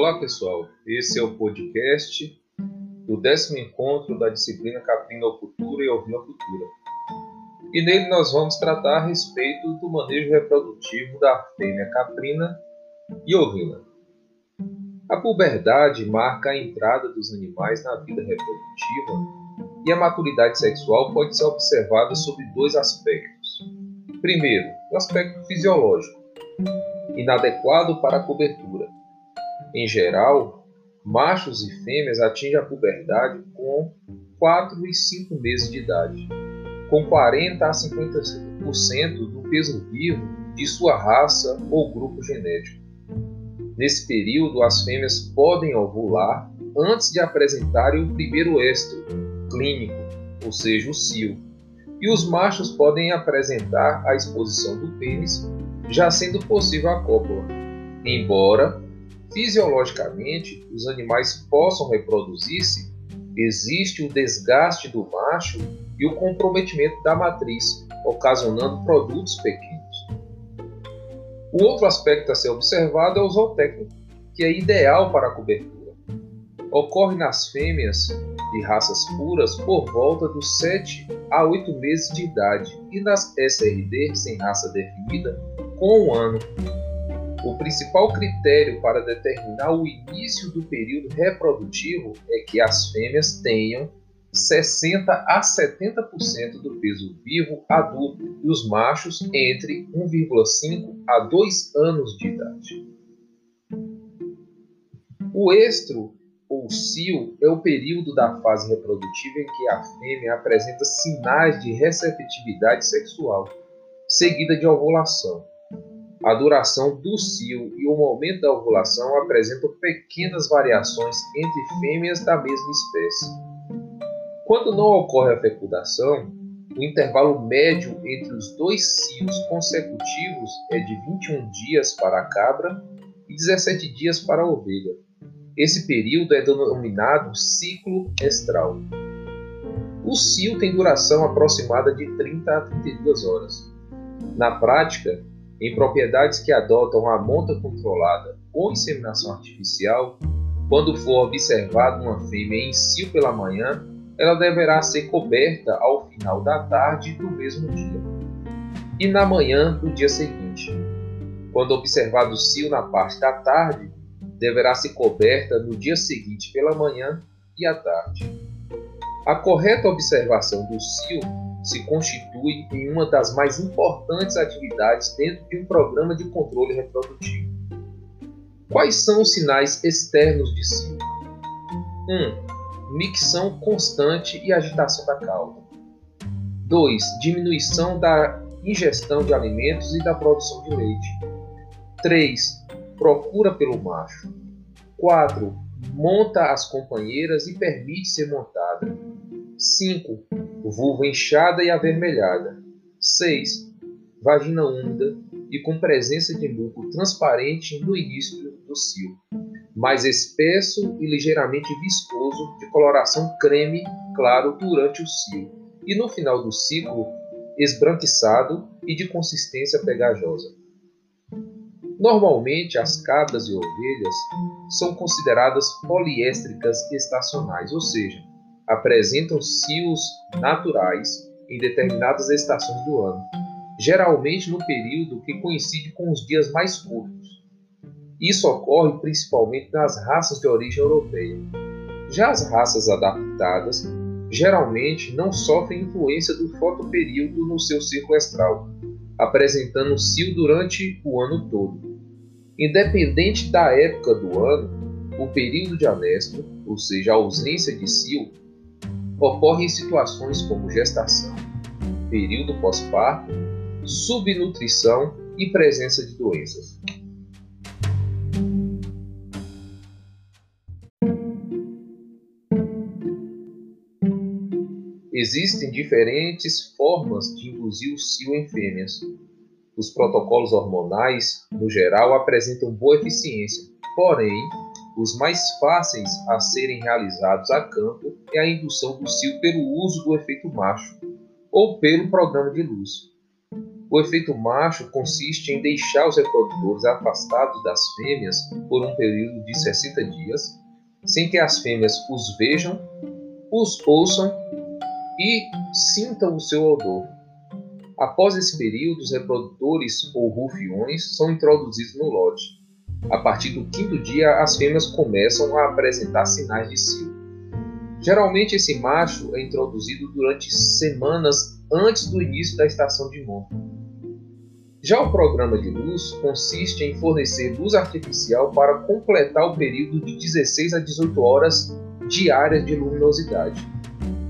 Olá pessoal, esse é o podcast do décimo encontro da disciplina Caprinocultura e Ovinocultura. E nele nós vamos tratar a respeito do manejo reprodutivo da fêmea caprina e ovina. A puberdade marca a entrada dos animais na vida reprodutiva e a maturidade sexual pode ser observada sob dois aspectos. Primeiro, o aspecto fisiológico, inadequado para a cobertura. Em geral, machos e fêmeas atingem a puberdade com 4 e 5 meses de idade, com 40 a 50% do peso vivo de sua raça ou grupo genético. Nesse período, as fêmeas podem ovular antes de apresentarem o primeiro estro clínico, ou seja, o cio, e os machos podem apresentar a exposição do pênis, já sendo possível a cópula, embora fisiologicamente os animais possam reproduzir-se, existe o desgaste do macho e o comprometimento da matriz, ocasionando produtos pequenos. O outro aspecto a ser observado é o zootécnico, que é ideal para a cobertura. Ocorre nas fêmeas de raças puras por volta dos 7 a 8 meses de idade e nas SRD sem raça definida com um ano. O principal critério para determinar o início do período reprodutivo é que as fêmeas tenham 60 a 70% do peso vivo adulto e os machos entre 1,5 a 2 anos de idade. O estro ou cio é o período da fase reprodutiva em que a fêmea apresenta sinais de receptividade sexual, seguida de ovulação. A duração do cio e o momento da ovulação apresentam pequenas variações entre fêmeas da mesma espécie. Quando não ocorre a fecundação, o intervalo médio entre os dois cios consecutivos é de 21 dias para a cabra e 17 dias para a ovelha. Esse período é denominado ciclo estral. O cio tem duração aproximada de 30 a 32 horas. Na prática, em propriedades que adotam a monta controlada ou inseminação artificial, quando for observada uma fêmea em cio pela manhã, ela deverá ser coberta ao final da tarde do mesmo dia e na manhã do dia seguinte. Quando observado o cio na parte da tarde, deverá ser coberta no dia seguinte pela manhã e à tarde. A correta observação do cio se constitui em uma das mais importantes atividades dentro de um programa de controle reprodutivo. Quais são os sinais externos de cio? 1. Um, micção constante e agitação da cauda. 2. Diminuição da ingestão de alimentos e da produção de leite. 3. Procura pelo macho. 4. Monta as companheiras e permite ser montada. 5 vulva inchada e avermelhada. 6. Vagina úmida e com presença de muco transparente no início do cio, mais espesso e ligeiramente viscoso, de coloração creme claro durante o cio, e no final do ciclo esbranquiçado e de consistência pegajosa. Normalmente, as cabras e ovelhas são consideradas poliéstricas estacionais, ou seja, apresentam cios naturais em determinadas estações do ano, geralmente no período que coincide com os dias mais curtos. Isso ocorre principalmente nas raças de origem europeia. Já as raças adaptadas geralmente não sofrem influência do fotoperíodo no seu ciclo estral, apresentando cio durante o ano todo. Independente da época do ano, o período de anestro, ou seja, a ausência de cio, ocorre em situações como gestação, período pós-parto, subnutrição e presença de doenças. Existem diferentes formas de induzir o cio em fêmeas. Os protocolos hormonais, no geral, apresentam boa eficiência, porém, os mais fáceis a serem realizados a campo é a indução do cio pelo uso do efeito macho ou pelo programa de luz. O efeito macho consiste em deixar os reprodutores afastados das fêmeas por um período de 60 dias, sem que as fêmeas os vejam, os ouçam e sintam o seu odor. Após esse período, os reprodutores ou rufiões são introduzidos no lote. A partir do quinto dia, as fêmeas começam a apresentar sinais de cio. Geralmente, esse macho é introduzido durante semanas antes do início da estação de monta. Já o programa de luz consiste em fornecer luz artificial para completar o período de 16 a 18 horas diárias de luminosidade.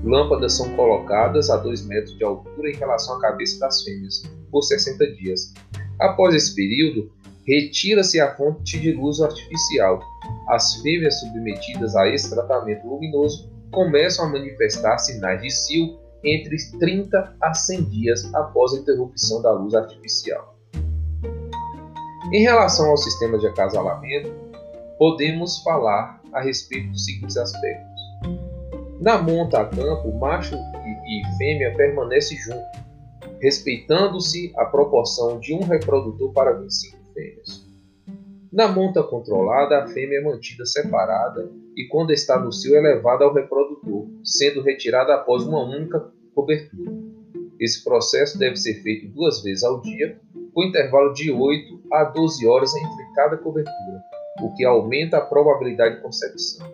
Lâmpadas são colocadas a 2 metros de altura em relação à cabeça das fêmeas, por 60 dias. Após esse período, retira-se a fonte de luz artificial. As fêmeas submetidas a esse tratamento luminoso começam a manifestar sinais de cio entre 30 a 100 dias após a interrupção da luz artificial. Em relação ao sistema de acasalamento, podemos falar a respeito dos seguintes aspectos. Na monta a campo, macho e fêmea permanecem juntos, respeitando-se a proporção de um reprodutor para 25 fêmeas. Na monta controlada, a fêmea é mantida separada e, quando está no cio, é levada ao reprodutor, sendo retirada após uma única cobertura. Esse processo deve ser feito duas vezes ao dia, com intervalo de 8 a 12 horas entre cada cobertura, o que aumenta a probabilidade de concepção.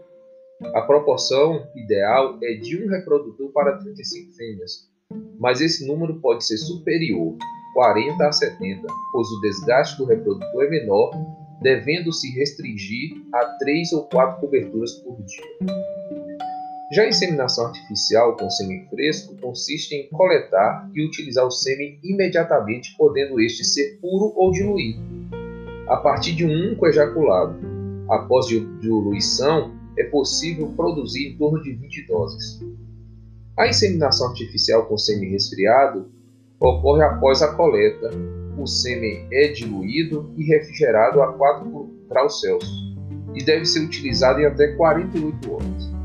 A proporção ideal é de um reprodutor para 35 fêmeas, mas esse número pode ser superior, 40 a 70, pois o desgaste do reprodutor é menor, devendo se restringir a 3 ou 4 coberturas por dia. Já a inseminação artificial com sêmen fresco consiste em coletar e utilizar o sêmen imediatamente, podendo este ser puro ou diluído. A partir de um único ejaculado, após diluição, é possível produzir em torno de 20 doses. A inseminação artificial com sêmen resfriado ocorre após a coleta. O sêmen é diluído e refrigerado a 4 graus Celsius e deve ser utilizado em até 48 horas.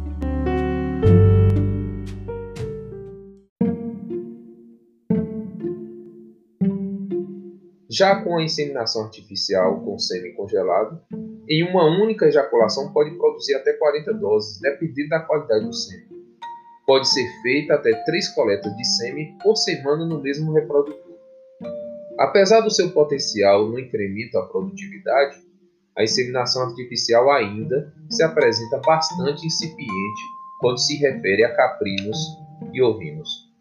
Já com a inseminação artificial com sêmen congelado, em uma única ejaculação pode produzir até 40 doses, dependendo da qualidade do sêmen. Pode ser feita até três coletas de sêmen por semana no mesmo reprodutor. Apesar do seu potencial no incremento da produtividade, a inseminação artificial ainda se apresenta bastante incipiente quando se refere a caprinos e ovinos.